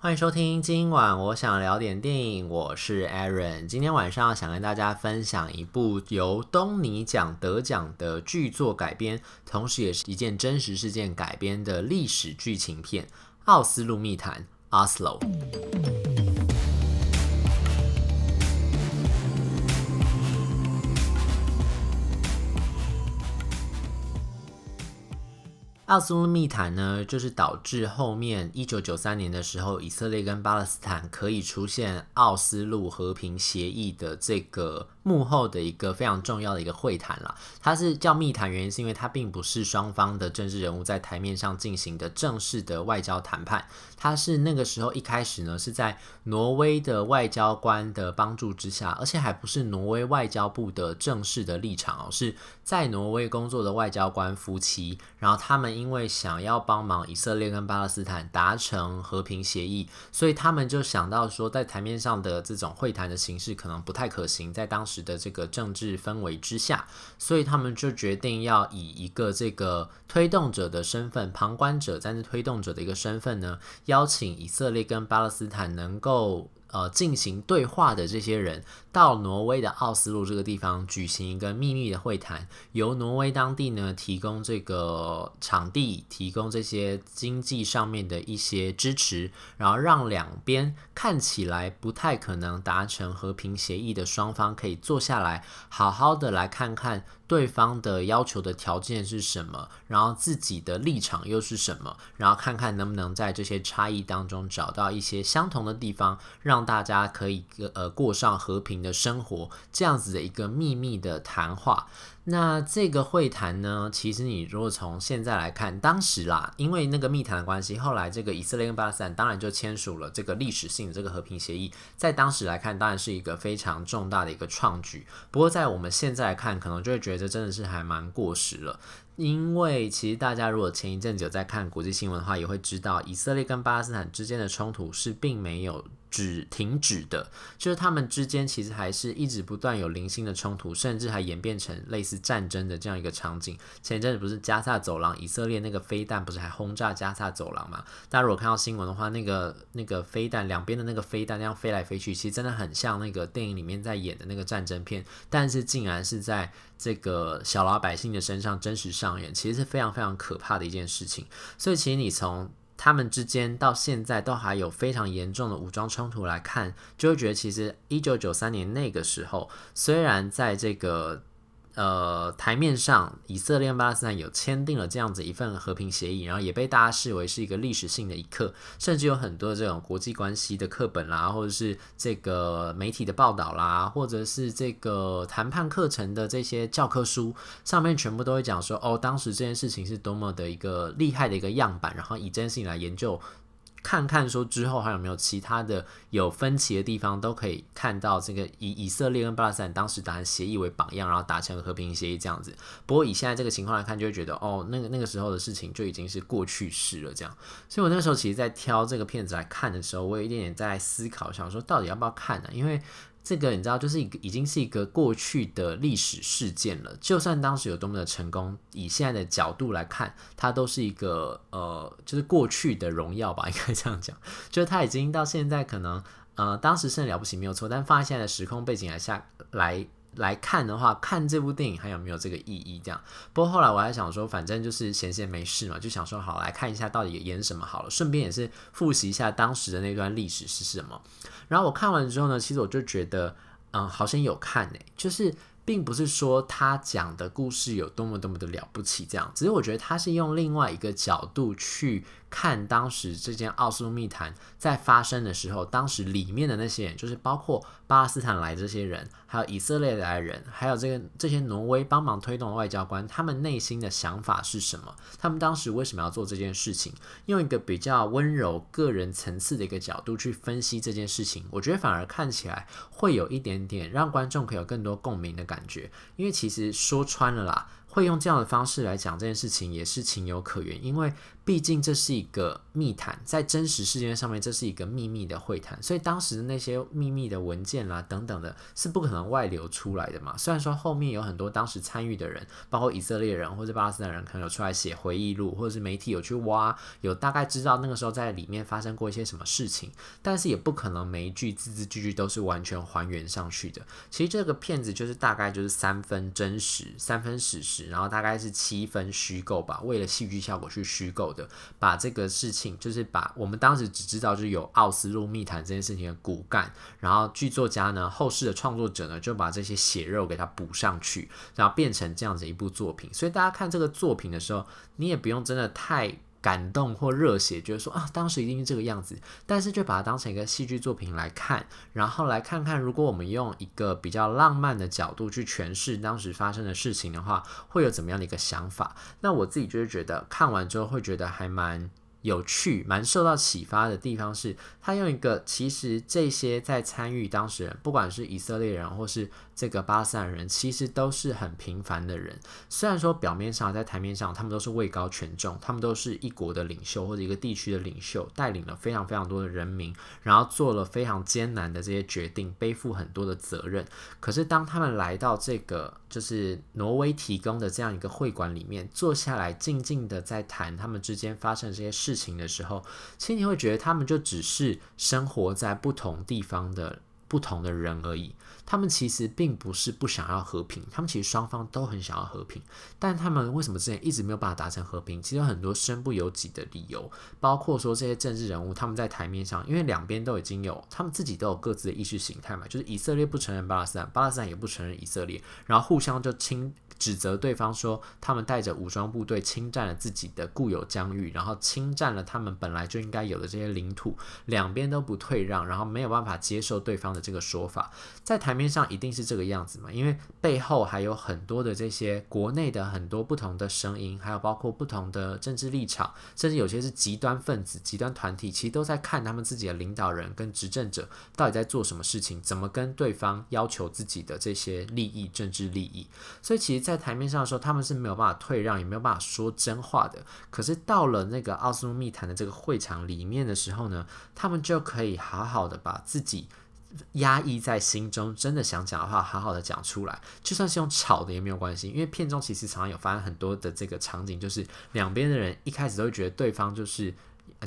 欢迎收听，今晚我想聊点电影，我是 Aaron。今天晚上想跟大家分享一部由东尼奖得奖的剧作改编，同时也是一件真实事件改编的历史剧情片《奥斯陆密谈》（Oslo）。奥斯陆密谈呢，就是导致后面一九九三年的时候，以色列跟巴勒斯坦可以出现奥斯陆和平协议的这个。幕后的一个非常重要的一个会谈啦，它是叫密谈，原因是因为它并不是双方的政治人物在台面上进行的正式的外交谈判，它是那个时候一开始呢是在挪威的外交官的帮助之下，而且还不是挪威外交部的正式的立场哦，是在挪威工作的外交官夫妻，然后他们因为想要帮忙以色列跟巴勒斯坦达成和平协议，所以他们就想到说，在台面上的这种会谈的形式可能不太可行，在当时。的这个政治氛围之下，所以他们就决定要以一个这个推动者的身份，旁观者，但是推动者的一个身份呢，邀请以色列跟巴勒斯坦能够。呃，进行对话的这些人到挪威的奥斯陆这个地方举行一个秘密的会谈，由挪威当地呢提供这个场地，提供这些经济上面的一些支持，然后让两边看起来不太可能达成和平协议的双方可以坐下来，好好的来看看。对方的要求的条件是什么？然后自己的立场又是什么？然后看看能不能在这些差异当中找到一些相同的地方，让大家可以呃过上和平的生活，这样子的一个秘密的谈话。那这个会谈呢，其实你如果从现在来看，当时啦，因为那个密谈的关系，后来这个以色列跟巴勒斯坦当然就签署了这个历史性的这个和平协议，在当时来看，当然是一个非常重大的一个创举。不过在我们现在来看，可能就会觉得真的是还蛮过时了。因为其实大家如果前一阵子有在看国际新闻的话，也会知道以色列跟巴勒斯坦之间的冲突是并没有止停止的，就是他们之间其实还是一直不断有零星的冲突，甚至还演变成类似战争的这样一个场景。前阵子不是加萨走廊，以色列那个飞弹不是还轰炸加萨走廊吗？大家如果看到新闻的话，那个那个飞弹两边的那个飞弹那样飞来飞去，其实真的很像那个电影里面在演的那个战争片，但是竟然是在这个小老百姓的身上真实上演，其实是非常非常可怕的一件事情。所以，其实你从他们之间到现在都还有非常严重的武装冲突来看，就会觉得其实一九九三年那个时候，虽然在这个。呃，台面上，以色列跟巴勒斯坦有签订了这样子一份和平协议，然后也被大家视为是一个历史性的一刻，甚至有很多这种国际关系的课本啦，或者是这个媒体的报道啦，或者是这个谈判课程的这些教科书上面，全部都会讲说，哦，当时这件事情是多么的一个厉害的一个样板，然后以这件事情来研究。看看说之后还有没有其他的有分歧的地方，都可以看到这个以以色列跟巴勒斯坦当时达成协议为榜样，然后达成和平协议这样子。不过以现在这个情况来看，就会觉得哦，那个那个时候的事情就已经是过去式了这样。所以我那时候其实，在挑这个片子来看的时候，我有一点点在思考，想说到底要不要看呢？因为这个你知道，就是一个已经是一个过去的历史事件了。就算当时有多么的成功，以现在的角度来看，它都是一个呃，就是过去的荣耀吧，应该这样讲。就是它已经到现在，可能呃，当时是很了不起，没有错。但放在现在的时空背景来下来来看的话，看这部电影还有没有这个意义？这样。不过后来我还想说，反正就是闲闲没事嘛，就想说好来看一下到底演什么好了，顺便也是复习一下当时的那段历史是什么。然后我看完之后呢，其实我就觉得，嗯，好像有看诶，就是并不是说他讲的故事有多么多么的了不起，这样，只是我觉得他是用另外一个角度去。看当时这件奥斯陆密谈在发生的时候，当时里面的那些人，就是包括巴勒斯坦来这些人，还有以色列来的人，还有这个这些挪威帮忙推动的外交官，他们内心的想法是什么？他们当时为什么要做这件事情？用一个比较温柔、个人层次的一个角度去分析这件事情，我觉得反而看起来会有一点点让观众可以有更多共鸣的感觉。因为其实说穿了啦。会用这样的方式来讲这件事情，也是情有可原，因为。毕竟这是一个密谈，在真实事件上面，这是一个秘密的会谈，所以当时的那些秘密的文件啦等等的，是不可能外流出来的嘛。虽然说后面有很多当时参与的人，包括以色列人或者巴勒斯坦人，可能有出来写回忆录，或者是媒体有去挖，有大概知道那个时候在里面发生过一些什么事情，但是也不可能每一句字字句句都是完全还原上去的。其实这个片子就是大概就是三分真实，三分史实，然后大概是七分虚构吧，为了戏剧效果去虚构把这个事情，就是把我们当时只知道就是有奥斯陆密谈这件事情的骨干，然后剧作家呢，后世的创作者呢，就把这些血肉给它补上去，然后变成这样子一部作品。所以大家看这个作品的时候，你也不用真的太。感动或热血，觉得说啊，当时一定是这个样子，但是就把它当成一个戏剧作品来看，然后来看看，如果我们用一个比较浪漫的角度去诠释当时发生的事情的话，会有怎么样的一个想法？那我自己就是觉得看完之后会觉得还蛮。有趣，蛮受到启发的地方是，他用一个其实这些在参与当事人，不管是以色列人或是这个巴勒斯坦人，其实都是很平凡的人。虽然说表面上在台面上，他们都是位高权重，他们都是一国的领袖或者一个地区的领袖，带领了非常非常多的人民，然后做了非常艰难的这些决定，背负很多的责任。可是当他们来到这个就是挪威提供的这样一个会馆里面，坐下来静静的在谈他们之间发生这些事。事情的时候，其实你会觉得他们就只是生活在不同地方的不同的人而已。他们其实并不是不想要和平，他们其实双方都很想要和平，但他们为什么之前一直没有办法达成和平？其实有很多身不由己的理由，包括说这些政治人物他们在台面上，因为两边都已经有他们自己都有各自的意识形态嘛，就是以色列不承认巴勒斯坦，巴勒斯坦也不承认以色列，然后互相就亲。指责对方说，他们带着武装部队侵占了自己的固有疆域，然后侵占了他们本来就应该有的这些领土，两边都不退让，然后没有办法接受对方的这个说法，在台面上一定是这个样子嘛，因为背后还有很多的这些国内的很多不同的声音，还有包括不同的政治立场，甚至有些是极端分子、极端团体，其实都在看他们自己的领导人跟执政者到底在做什么事情，怎么跟对方要求自己的这些利益、政治利益，所以其实。在台面上的时候，他们是没有办法退让，也没有办法说真话的。可是到了那个奥斯陆密谈的这个会场里面的时候呢，他们就可以好好的把自己压抑在心中，真的想讲的话，好好的讲出来。就算是用吵的也没有关系，因为片中其实常常有发生很多的这个场景，就是两边的人一开始都会觉得对方就是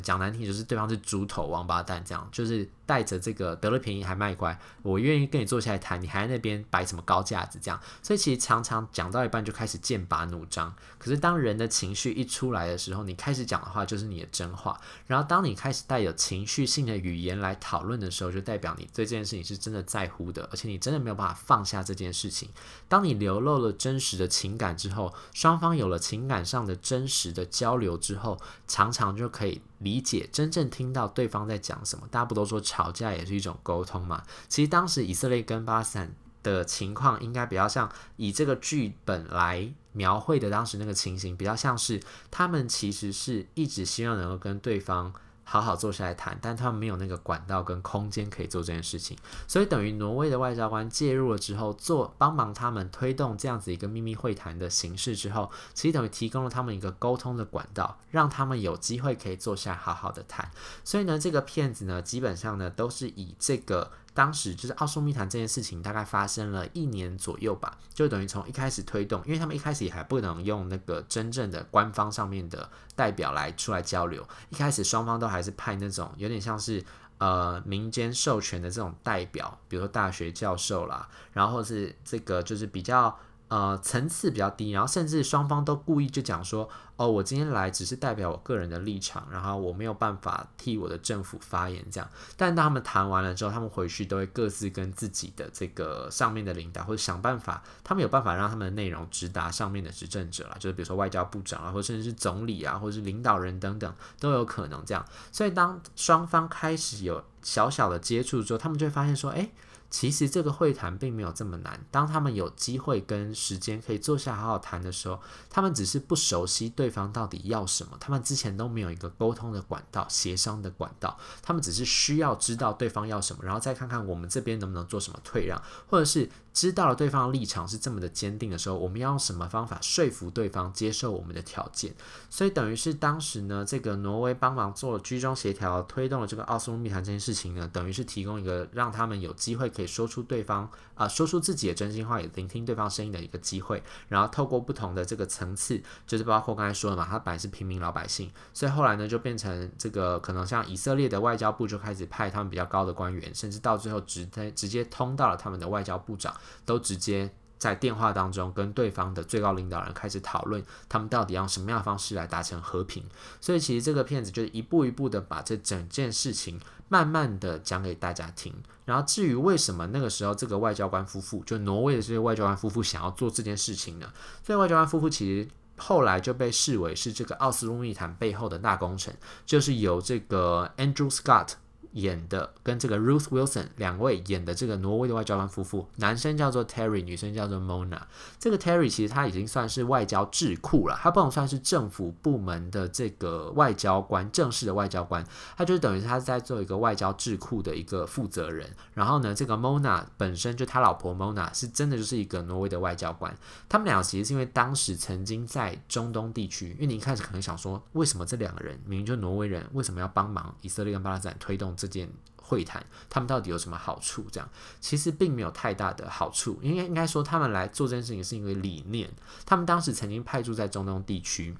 讲难听，就是对方是猪头王八蛋，这样就是。带着这个得了便宜还卖乖，我愿意跟你坐下来谈，你还在那边摆什么高架子这样？所以其实常常讲到一半就开始剑拔弩张。可是当人的情绪一出来的时候，你开始讲的话就是你的真话。然后当你开始带有情绪性的语言来讨论的时候，就代表你对这件事情是真的在乎的，而且你真的没有办法放下这件事情。当你流露了真实的情感之后，双方有了情感上的真实的交流之后，常常就可以理解真正听到对方在讲什么。大家不都说吵吵架也是一种沟通嘛？其实当时以色列跟巴勒斯坦的情况，应该比较像以这个剧本来描绘的当时那个情形，比较像是他们其实是一直希望能够跟对方。好好坐下来谈，但他们没有那个管道跟空间可以做这件事情，所以等于挪威的外交官介入了之后，做帮忙他们推动这样子一个秘密会谈的形式之后，其实等于提供了他们一个沟通的管道，让他们有机会可以坐下来好好的谈。所以呢，这个骗子呢，基本上呢都是以这个。当时就是奥数密谈这件事情，大概发生了一年左右吧，就等于从一开始推动，因为他们一开始也还不能用那个真正的官方上面的代表来出来交流，一开始双方都还是派那种有点像是呃民间授权的这种代表，比如说大学教授啦，然后是这个就是比较。呃，层次比较低，然后甚至双方都故意就讲说，哦，我今天来只是代表我个人的立场，然后我没有办法替我的政府发言这样。但当他们谈完了之后，他们回去都会各自跟自己的这个上面的领导，或者想办法，他们有办法让他们的内容直达上面的执政者啦，就是比如说外交部长啊，或甚至是总理啊，或者是领导人等等都有可能这样。所以当双方开始有小小的接触之后，他们就会发现说，哎。其实这个会谈并没有这么难。当他们有机会跟时间可以坐下好好谈的时候，他们只是不熟悉对方到底要什么，他们之前都没有一个沟通的管道、协商的管道，他们只是需要知道对方要什么，然后再看看我们这边能不能做什么退让，或者是知道了对方的立场是这么的坚定的时候，我们要用什么方法说服对方接受我们的条件。所以等于是当时呢，这个挪威帮忙做了居中协调，推动了这个奥斯陆密谈这件事情呢，等于是提供一个让他们有机会可以。说出对方啊、说出自己的真心话，也聆听对方声音的一个机会。然后透过不同的这个层次，就是包括刚才说的嘛，他本来是平民老百姓，所以后来呢就变成这个可能像以色列的外交部就开始派他们比较高的官员，甚至到最后直接直接通到了他们的外交部长，都直接在电话当中跟对方的最高领导人开始讨论，他们到底要什么样的方式来达成和平。所以其实这个骗子就是一步一步的把这整件事情。慢慢的讲给大家听，然后至于为什么那个时候这个外交官夫妇，就挪威的这些外交官夫妇想要做这件事情呢？所以外交官夫妇其实后来就被视为是这个奥斯陆密谈背后的大功臣，就是由这个 Andrew Scott。演的跟这个 Ruth Wilson 两位演的这个挪威的外交官夫妇，男生叫做 Terry，女生叫做 Mona。这个 Terry 其实他已经算是外交智库了，他不能算是政府部门的这个外交官，正式的外交官，他就是等于他是在做一个外交智库的一个负责人。然后呢，这个 Mona 本身就他老婆 Mona 是真的就是一个挪威的外交官。他们俩其实是因为当时曾经在中东地区，因为你一开始可能想说，为什么这两个人明明就挪威人，为什么要帮忙以色列跟巴勒斯坦推动？这件会谈，他们到底有什么好处？这样其实并没有太大的好处，因为应该说他们来做这件事情是因为理念。他们当时曾经派驻在中东地区。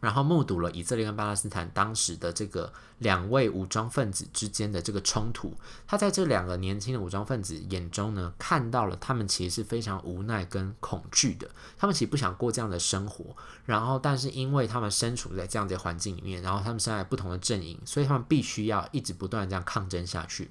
然后目睹了以色列跟巴勒斯坦当时的这个两位武装分子之间的这个冲突，他在这两个年轻的武装分子眼中呢，看到了他们其实是非常无奈跟恐惧的，他们其实不想过这样的生活，然后但是因为他们身处在这样的环境里面，然后他们身在不同的阵营，所以他们必须要一直不断这样抗争下去。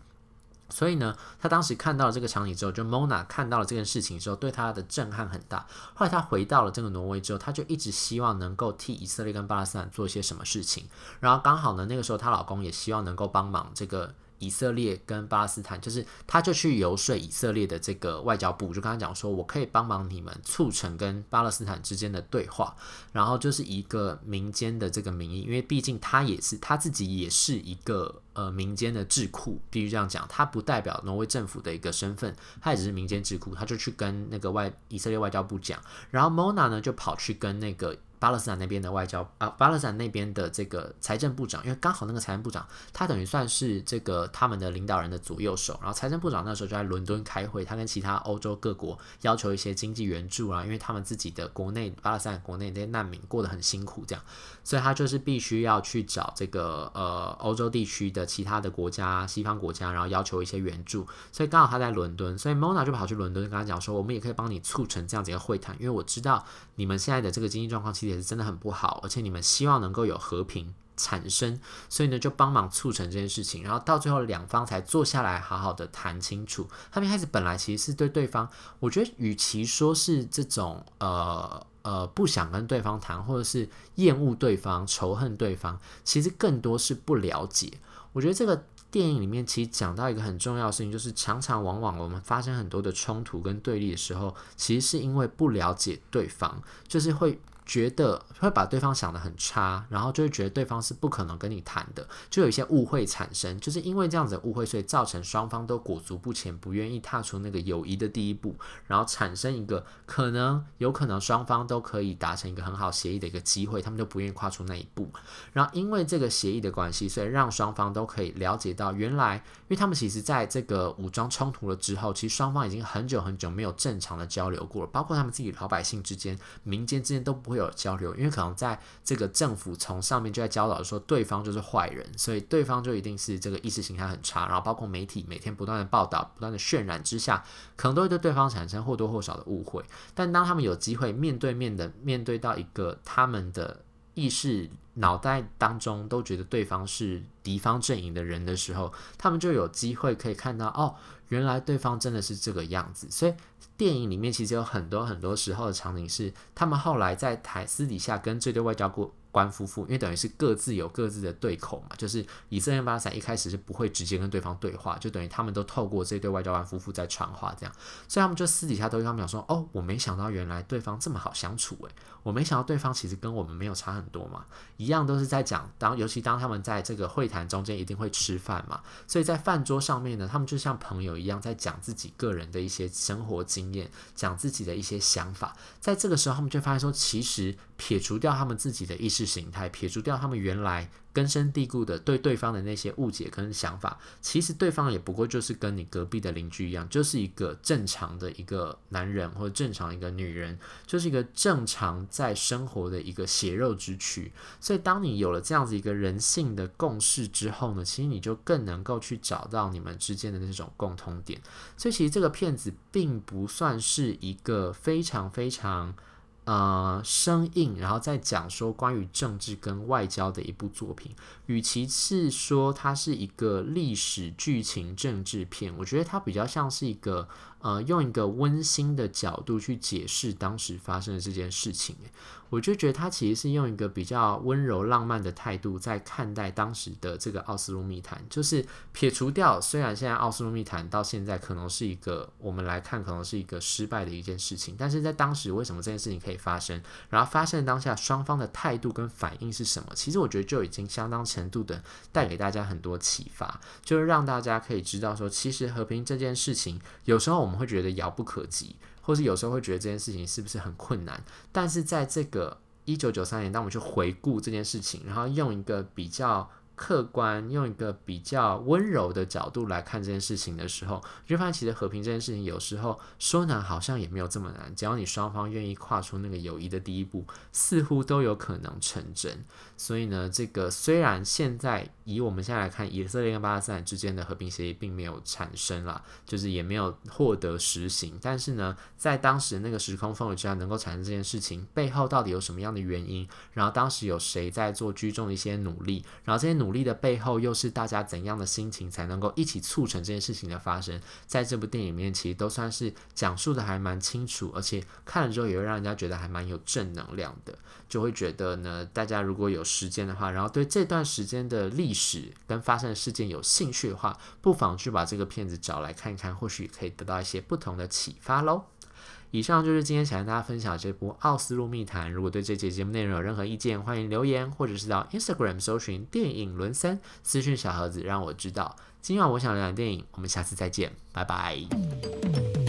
所以呢，他当时看到了这个场景之后，就 Mona 看到了这件事情之后，对他的震撼很大。后来他回到了这个挪威之后，他就一直希望能够替以色列跟巴勒斯坦做一些什么事情。然后刚好呢，那个时候她老公也希望能够帮忙这个。以色列跟巴勒斯坦，就是他就去游说以色列的这个外交部，就跟他讲说，我可以帮忙你们促成跟巴勒斯坦之间的对话，然后就是一个民间的这个名义，因为毕竟他也是他自己也是一个呃民间的智库，必须这样讲，他不代表挪威政府的一个身份，他也只是民间智库，他就去跟那个外以色列外交部讲，然后 Mona 呢就跑去跟那个。巴勒斯坦那边的外交啊，巴勒斯坦那边的这个财政部长，因为刚好那个财政部长他等于算是这个他们的领导人的左右手，然后财政部长那时候就在伦敦开会，他跟其他欧洲各国要求一些经济援助啊，因为他们自己的国内巴勒斯坦国内这些难民过得很辛苦，这样，所以他就是必须要去找这个呃欧洲地区的其他的国家、西方国家，然后要求一些援助，所以刚好他在伦敦，所以 Mona 就跑去伦敦跟他讲说，我们也可以帮你促成这样子一个会谈，因为我知道你们现在的这个经济状况其实。也是真的很不好，而且你们希望能够有和平产生，所以呢就帮忙促成这件事情，然后到最后两方才坐下来好好的谈清楚。他们一开始本来其实是对对方，我觉得与其说是这种呃呃不想跟对方谈，或者是厌恶对方、仇恨对方，其实更多是不了解。我觉得这个电影里面其实讲到一个很重要的事情，就是常常往往我们发生很多的冲突跟对立的时候，其实是因为不了解对方，就是会。觉得会把对方想得很差，然后就会觉得对方是不可能跟你谈的，就有一些误会产生，就是因为这样子的误会，所以造成双方都裹足不前，不愿意踏出那个友谊的第一步，然后产生一个可能有可能双方都可以达成一个很好协议的一个机会，他们都不愿意跨出那一步。然后因为这个协议的关系，所以让双方都可以了解到，原来因为他们其实在这个武装冲突了之后，其实双方已经很久很久没有正常的交流过了，包括他们自己老百姓之间、民间之间都不会。有交流，因为可能在这个政府从上面就在教导说对方就是坏人，所以对方就一定是这个意识形态很差，然后包括媒体每天不断的报道、不断的渲染之下，可能都会对对方产生或多或少的误会。但当他们有机会面对面的面对到一个他们的意识脑袋当中都觉得对方是敌方阵营的人的时候，他们就有机会可以看到哦，原来对方真的是这个样子，所以。电影里面其实有很多很多时候的场景是，他们后来在台私底下跟这对外交过官夫妇，因为等于是各自有各自的对口嘛，就是以色列巴勒斯坦一开始是不会直接跟对方对话，就等于他们都透过这对外交官夫妇在传话，这样，所以他们就私底下都跟他们讲说，哦，我没想到原来对方这么好相处，诶，我没想到对方其实跟我们没有差很多嘛，一样都是在讲，当尤其当他们在这个会谈中间一定会吃饭嘛，所以在饭桌上面呢，他们就像朋友一样在讲自己个人的一些生活经验，讲自己的一些想法，在这个时候他们就发现说，其实撇除掉他们自己的意识。形态撇除掉他们原来根深蒂固的对对方的那些误解跟想法，其实对方也不过就是跟你隔壁的邻居一样，就是一个正常的一个男人或者正常一个女人，就是一个正常在生活的一个血肉之躯。所以，当你有了这样子一个人性的共识之后呢，其实你就更能够去找到你们之间的那种共通点。所以，其实这个片子并不算是一个非常非常。呃，生硬，然后再讲说关于政治跟外交的一部作品，与其是说它是一个历史剧情政治片，我觉得它比较像是一个。呃，用一个温馨的角度去解释当时发生的这件事情，我就觉得他其实是用一个比较温柔浪漫的态度在看待当时的这个奥斯陆密谈，就是撇除掉，虽然现在奥斯陆密谈到现在可能是一个我们来看可能是一个失败的一件事情，但是在当时为什么这件事情可以发生，然后发生的当下双方的态度跟反应是什么？其实我觉得就已经相当程度的带给大家很多启发，就是让大家可以知道说，其实和平这件事情有时候我们会觉得遥不可及，或是有时候会觉得这件事情是不是很困难？但是在这个一九九三年，当我们去回顾这件事情，然后用一个比较。客观用一个比较温柔的角度来看这件事情的时候，你就发现其实和平这件事情有时候说难好像也没有这么难，只要你双方愿意跨出那个友谊的第一步，似乎都有可能成真。所以呢，这个虽然现在以我们现在来看，以色列跟巴勒斯坦之间的和平协议并没有产生啦，就是也没有获得实行，但是呢，在当时那个时空氛围之下，能够产生这件事情背后到底有什么样的原因？然后当时有谁在做居中的一些努力？然后这些努。努力的背后又是大家怎样的心情才能够一起促成这件事情的发生？在这部电影里面，其实都算是讲述的还蛮清楚，而且看了之后也会让人家觉得还蛮有正能量的，就会觉得呢，大家如果有时间的话，然后对这段时间的历史跟发生的事件有兴趣的话，不妨去把这个片子找来看看，或许可以得到一些不同的启发喽。以上就是今天想跟大家分享这部《奥斯陆密谈》。如果对这节节目内容有任何意见，欢迎留言，或者是到 Instagram 搜寻“电影轮森”私讯小盒子，让我知道。今晚我想聊点电影，我们下次再见，拜拜。